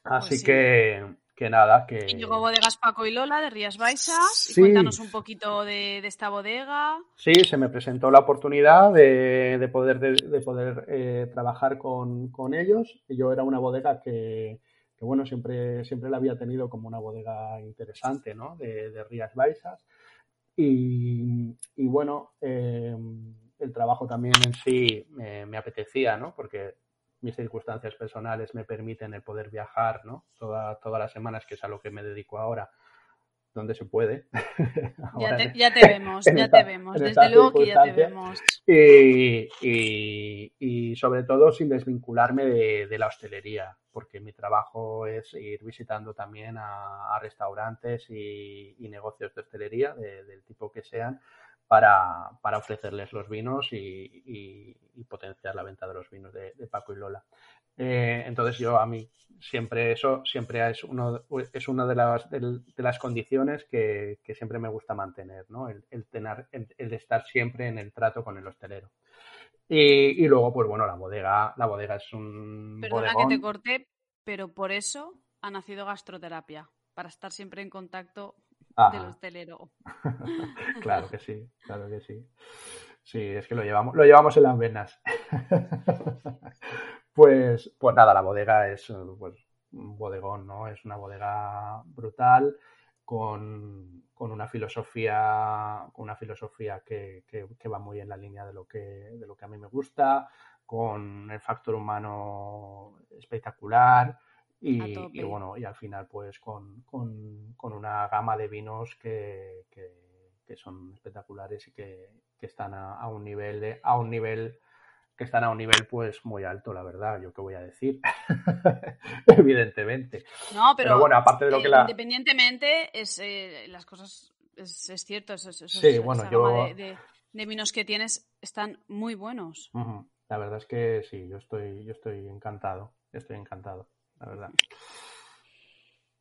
S3: Así pues sí. que, que, nada, que...
S1: Y llegó Bodegas Paco y Lola de Rías Baixas. Sí. Y cuéntanos un poquito de, de, esta bodega.
S3: Sí, se me presentó la oportunidad de, de poder, de, de poder eh, trabajar con, con ellos. Yo era una bodega que, que bueno, siempre, siempre la había tenido como una bodega interesante, ¿no? De, de Rías Baixas. Y, y bueno, eh, el trabajo también en sí me, me, apetecía, ¿no? Porque mis circunstancias personales me permiten el poder viajar, ¿no? Toda, todas las semanas, que es a lo que me dedico ahora, donde se puede. (laughs)
S1: ya, te, (laughs) ya, te, vemos, ya esta, te vemos, desde luego que ya te vemos.
S3: Y, y, y, sobre todo sin desvincularme de, de, la hostelería, porque mi trabajo es ir visitando también a, a restaurantes y, y, negocios de hostelería, de, del tipo que sean, para, para ofrecerles los vinos y, y, potenciar la venta de los vinos de, de Paco y Lola. Eh, entonces yo a mí siempre eso siempre es uno es una de las de, las condiciones que, que, siempre me gusta mantener no el, el tener el, el, estar siempre en el trato con el hostelero. Y, y, luego pues bueno la bodega la bodega es un
S1: perdona bodegón. que te corté pero por eso ha nacido gastroterapia para estar siempre en contacto Ajá. del hostelero. (laughs)
S3: Claro que sí claro que sí. Sí es que lo llevamos lo llevamos en las venas (laughs) Pues, pues nada, la bodega es pues, un bodegón, ¿no? Es una bodega brutal con, con una filosofía, con una filosofía que, que, que, va muy en la línea de lo que, de lo que a mí me gusta, con el factor humano espectacular y, y bueno, y al final pues con, con, con una gama de vinos que, que son espectaculares y que, están a, a, un nivel de, a un nivel que están a un nivel pues muy alto, la verdad, yo qué voy a decir, (laughs) evidentemente.
S1: No, pero,
S3: pero, bueno, aparte de lo
S1: eh,
S3: que la...
S1: Independientemente, es, eh, las cosas, es, es cierto, es, es,
S3: sí, bueno, yo...
S1: De, de, de, vinos que tienes están muy buenos.
S3: Uh -huh. La verdad es que sí, yo estoy, yo estoy encantado, estoy encantado, la verdad.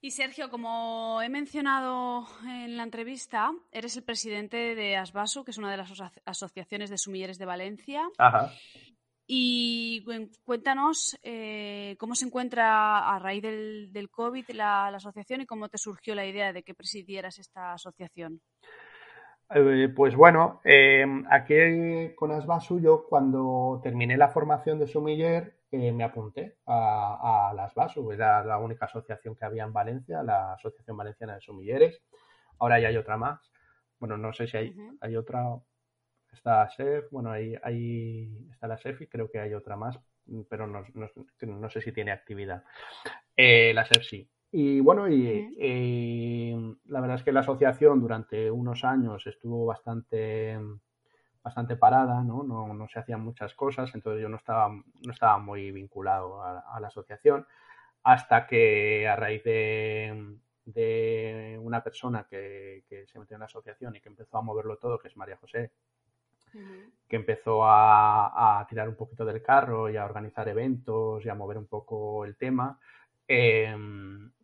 S1: Y Sergio, como he mencionado en la entrevista, eres el presidente de Asbasu, que es una de las asociaciones de sumilleres de Valencia.
S3: Ajá.
S1: Y cuéntanos eh, cómo se encuentra a raíz del, del COVID la, la, asociación y cómo te surgió la idea de que presidieras esta asociación.
S3: Eh, pues bueno, eh, aquí con Asbasu yo cuando terminé la formación de sumiller eh, me apunté a, a las BASU, era la única asociación que había en Valencia, la Asociación Valenciana de Sumilleres. Ahora ya hay otra más. Bueno, no sé si hay, uh -huh. hay otra. Está SEF, bueno, hay, hay, está la SEF y creo que hay otra más, pero no, no, no sé si tiene actividad. Eh, la SEF sí. Y bueno, y, la verdad es que la asociación durante unos años estuvo bastante bastante parada, ¿no? No, no se hacían muchas cosas, entonces yo no estaba, no estaba muy vinculado a, a la asociación, hasta que a raíz de, de una persona que, que, se metió en la asociación y que empezó a moverlo todo, que es María José, que empezó a, tirar un poquito del carro y a organizar eventos y a mover un poco el tema, eh,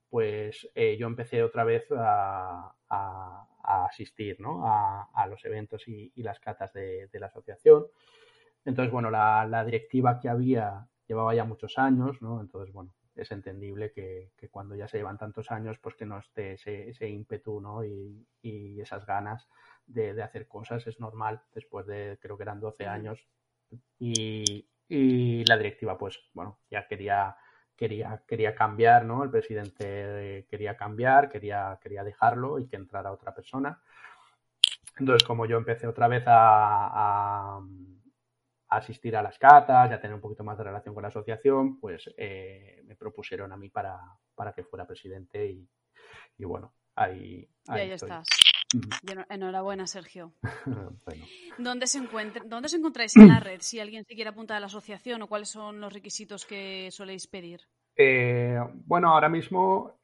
S3: pues eh, yo empecé otra vez a, asistir ¿no? a, los eventos y, las catas de, la asociación. Entonces, bueno, la, directiva que había llevaba ya muchos años, ¿no? Entonces, bueno, es entendible que, cuando ya se llevan tantos años, pues que no esté ese, ese ímpetu ¿no? y, esas ganas de, hacer cosas. Es normal, después de, creo que eran 12 años. Y, la directiva, pues, bueno, ya quería, quería, quería cambiar, ¿no? El presidente quería cambiar, quería, quería dejarlo y que entrara otra persona. Entonces, como yo empecé otra vez a asistir a las catas, ya tener un poquito más de relación con la asociación, pues eh, me propusieron a mí para, que fuera presidente y, bueno, ahí,
S1: ahí, estás. Enhorabuena, Sergio. (laughs) ¿Dónde, se encuentra, ¿Dónde os encontráis en la red? Si alguien se quiere apuntar a la asociación o cuáles son los requisitos que soléis pedir.
S3: Eh, bueno, ahora mismo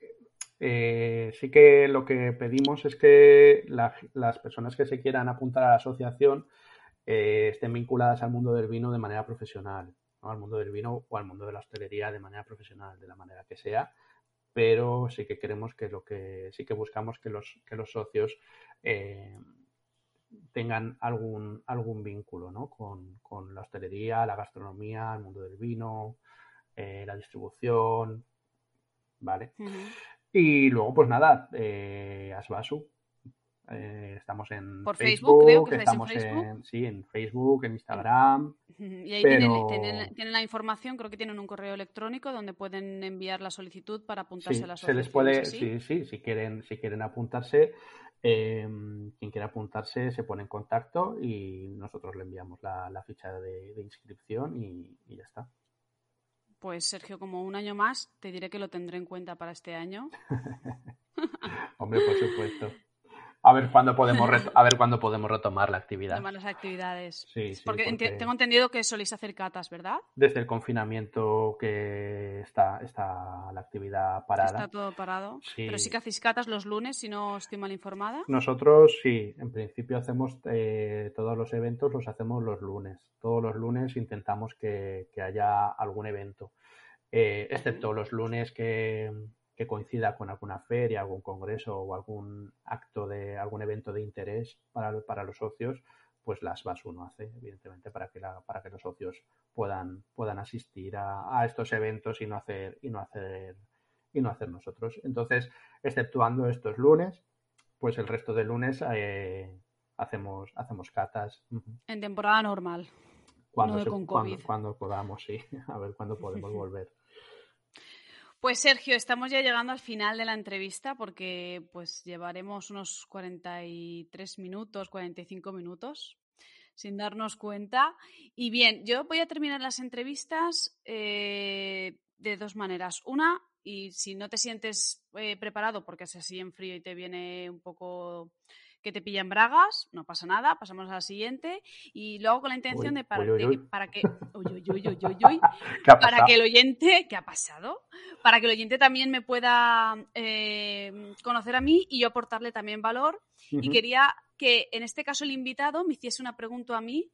S3: eh, sí que lo que pedimos es que las personas que se quieran apuntar a la asociación eh, estén vinculadas al mundo del vino de manera profesional, al mundo del vino o al mundo de la hostelería de manera profesional, de la manera que sea, pero sí que queremos que lo que sí que buscamos que los, que los socios eh, tengan algún, algún vínculo ¿no? con, la hostelería, la gastronomía, el mundo del vino, eh, la distribución, ¿vale? Y luego, pues nada, Asbasu, eh, estamos en
S1: Por Facebook, creo que
S3: estamos
S1: en Facebook.
S3: sí, en Facebook, en Instagram.
S1: Y ahí tienen, la información, creo que tienen un correo electrónico donde pueden enviar la solicitud para apuntarse a la
S3: Se les puede, sí, sí, si quieren, si quieren apuntarse, em, quien quiera apuntarse se pone en contacto y nosotros le enviamos la, ficha de, inscripción y, y ya está.
S1: Pues Sergio, como un año más, te diré que lo tendré en cuenta para este año. (laughs)
S3: Hombre, por supuesto. A ver cuándo podemos, (laughs) a ver cuándo podemos retomar la actividad.
S1: Retomar las actividades. Sí, sí, porque, tengo entendido que soléis hacer catas, ¿verdad?
S3: Desde el confinamiento que está, está la actividad parada.
S1: Está todo parado. Pero sí que hacéis catas los lunes, si no estoy mal informada.
S3: Nosotros sí, en principio hacemos eh, todos los eventos, los hacemos los lunes. Todos los lunes intentamos que, haya algún evento. Eh, excepto los lunes que, que coincida con alguna feria, algún congreso o algún acto de algún evento de interés para, para los socios, pues las VAS uno hace, evidentemente, para que, la, para que los socios puedan, puedan asistir a, estos eventos y no hacer, y no hacer, y no hacer nosotros. Entonces, exceptuando estos lunes, pues el resto de lunes eh, hacemos, hacemos catas.
S1: En temporada normal.
S3: Cuando, con COVID. cuando podamos, sí. (laughs) A ver cuándo podemos (laughs) volver.
S1: Pues Sergio, estamos ya llegando al final de la entrevista porque pues llevaremos unos 43 minutos, 45 minutos sin darnos cuenta. Y bien, yo voy a terminar las entrevistas eh, de dos maneras. Una, y si no te sientes eh, preparado porque es así en frío y te viene un poco que te pillan bragas, no pasa nada, pasamos a la siguiente. Y luego con la intención de, para, para que para que el oyente, ¿qué ha pasado? Para que el oyente también me pueda eh, conocer a mí y yo aportarle también valor. Y quería que en este caso el invitado me hiciese una pregunta a mí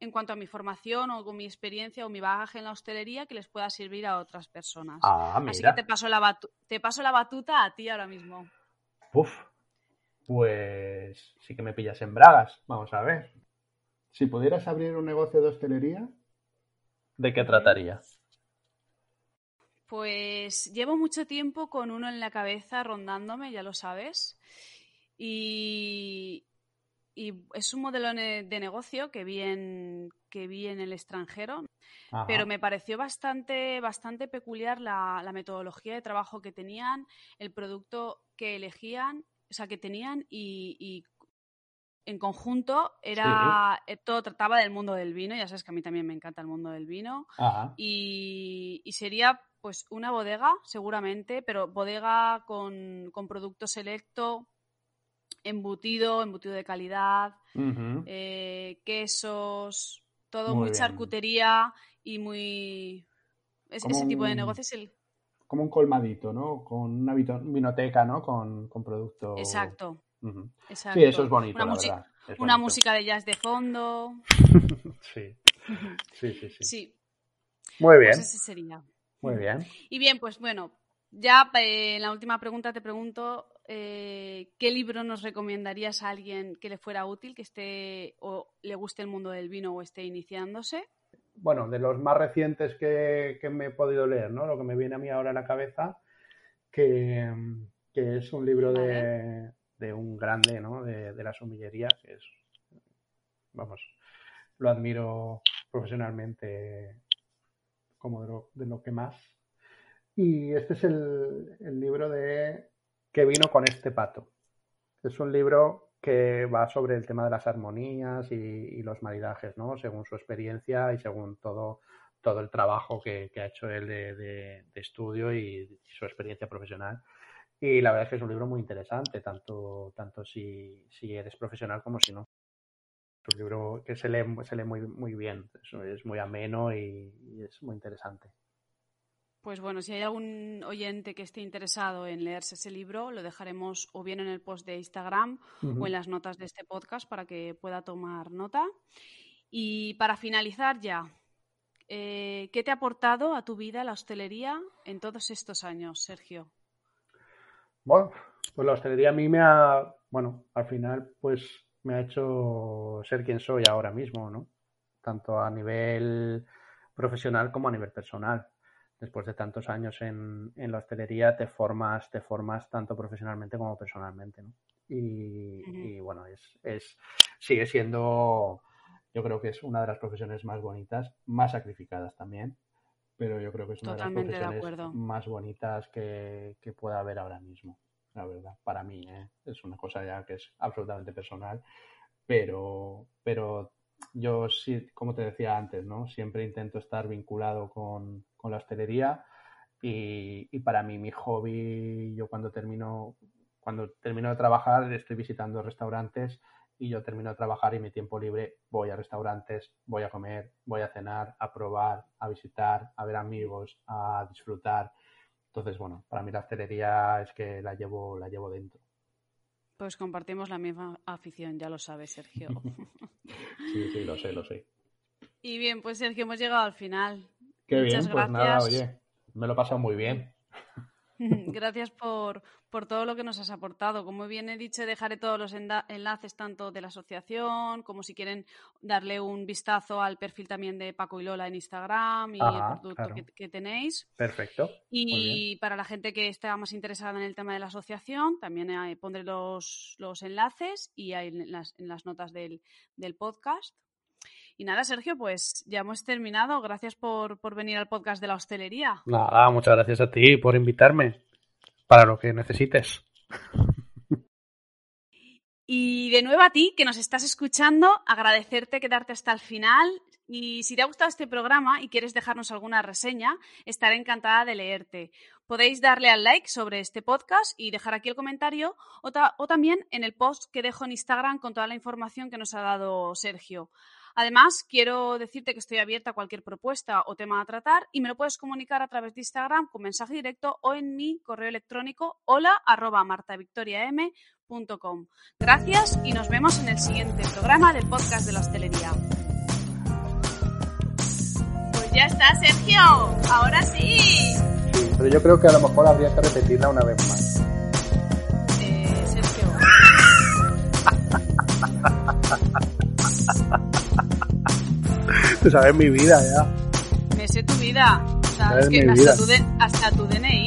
S1: en cuanto a mi formación o con mi experiencia o mi bagaje en la hostelería que les pueda servir a otras personas.
S3: Ah,
S1: Así que te paso, la te paso la batuta a ti ahora mismo.
S3: Uf, pues sí que me pillas en bragas. Vamos a ver. Si pudieras abrir un negocio de hostelería, ¿de qué trataría?
S1: Pues llevo mucho tiempo con uno en la cabeza rondándome, ya lo sabes. Y, es un modelo de negocio que vi en, que vi en el extranjero, pero me pareció bastante, bastante peculiar la, la metodología de trabajo que tenían, el producto que elegían o sea, que tenían y, en conjunto era eh, todo trataba del mundo del vino, ya sabes que a mí también me encanta el mundo del vino. Y, sería pues una bodega seguramente, pero bodega con, con producto selecto, embutido, embutido de calidad, eh, quesos, todo muy, charcutería y muy ese, tipo de negocios el
S3: como un colmadito, ¿no? Con una vinoteca, ¿no? Con, con productos.
S1: Exacto.
S3: Sí, eso es bonito, una, la verdad.
S1: una música de jazz de fondo. (laughs)
S3: sí. sí. Sí, sí,
S1: sí.
S3: Muy bien.
S1: Pues ese sería.
S3: Muy bien.
S1: Y bien, pues bueno, ya eh, en la última pregunta te pregunto eh, ¿qué libro nos recomendarías a alguien que le fuera útil, que esté o le guste el mundo del vino o esté iniciándose?
S3: Bueno, de los más recientes que, me he podido leer, ¿no? Lo que me viene a mí ahora a la cabeza, que, es un libro de, un grande, ¿no? De, de la sumillería, que es, vamos, lo admiro profesionalmente como de lo, que más. Y este es el, libro de que vino con este pato. Es un libro que va sobre el tema de las armonías y, los maridajes, ¿no? Según su experiencia y según todo, todo el trabajo que, ha hecho él de, estudio y su experiencia profesional. Y la verdad es que es un libro muy interesante, tanto, tanto si, si eres profesional como si no. Es un libro que se lee, se lee muy, muy bien, es, muy ameno y, es muy interesante.
S1: Pues bueno, si hay algún oyente que esté interesado en leerse ese libro, lo dejaremos o bien en el post de Instagram o en las notas de este podcast para que pueda tomar nota. Y para finalizar ya, eh, ¿qué te ha aportado a tu vida la hostelería en todos estos años, Sergio?
S3: Bueno, pues la hostelería a mí me ha, bueno, al final, pues me ha hecho ser quien soy ahora mismo, ¿no? Tanto a nivel profesional como a nivel personal. Después de tantos años en, la hostelería te formas, te formas tanto profesionalmente como personalmente, ¿no? Y, bueno, es, es, sigue siendo, yo creo que es una de las profesiones más bonitas, más sacrificadas también, pero yo creo que es una de las profesiones más bonitas que, que pueda haber ahora mismo la verdad, para mí. ¿eh? Es una cosa ya que es absolutamente personal, pero, pero yo sí, como te decía antes, ¿no? Siempre intento estar vinculado con, la hostelería y, para mí mi hobby, yo cuando termino, cuando termino de trabajar estoy visitando restaurantes y yo termino de trabajar y mi tiempo libre voy a restaurantes, voy a comer, voy a cenar, a probar, a visitar, a ver amigos, a disfrutar. Entonces, bueno, para mí la hostelería es que la llevo, la llevo dentro.
S1: Pues compartimos la misma afición, ya lo sabes, Sergio. (laughs)
S3: sí, sí, lo sé, lo sé.
S1: Y bien, pues Sergio, hemos llegado al final.
S3: Qué bien, pues nada, oye, me lo he pasado muy bien. (laughs)
S1: Gracias por, todo lo que nos has aportado. Como bien he dicho, dejaré todos los enlaces tanto de la asociación como si quieren darle un vistazo al perfil también de Paco y Lola en Instagram y el producto que, tenéis.
S3: Perfecto.
S1: Y para la gente que está más interesada en el tema de la asociación, también pondré los, enlaces y en las, en las notas del, del podcast. Y nada, Sergio, pues ya hemos terminado. Gracias por, venir al podcast de la hostelería.
S3: Nada, muchas gracias a ti por invitarme para lo que necesites.
S1: Y de nuevo a ti, que nos estás escuchando, agradecerte quedarte hasta el final. Y si te ha gustado este programa y quieres dejarnos alguna reseña, estaré encantada de leerte. Podéis darle al like sobre este podcast y dejar aquí el comentario o, o también en el post que dejo en Instagram con toda la información que nos ha dado Sergio. Además, quiero decirte que estoy abierta a cualquier propuesta o tema a tratar y me lo puedes comunicar a través de Instagram con mensaje directo o en mi correo electrónico hola arroba martavictoriam.com. Gracias y nos vemos en el siguiente programa del podcast de la hostelería. Pues ya está, Sergio. Ahora sí.
S3: Sí, pero yo creo que a lo mejor habría que repetirla una vez más. Sabes mi vida ya.
S1: Me sé tu vida. Sabes, que hasta, Tu hasta tu DNI.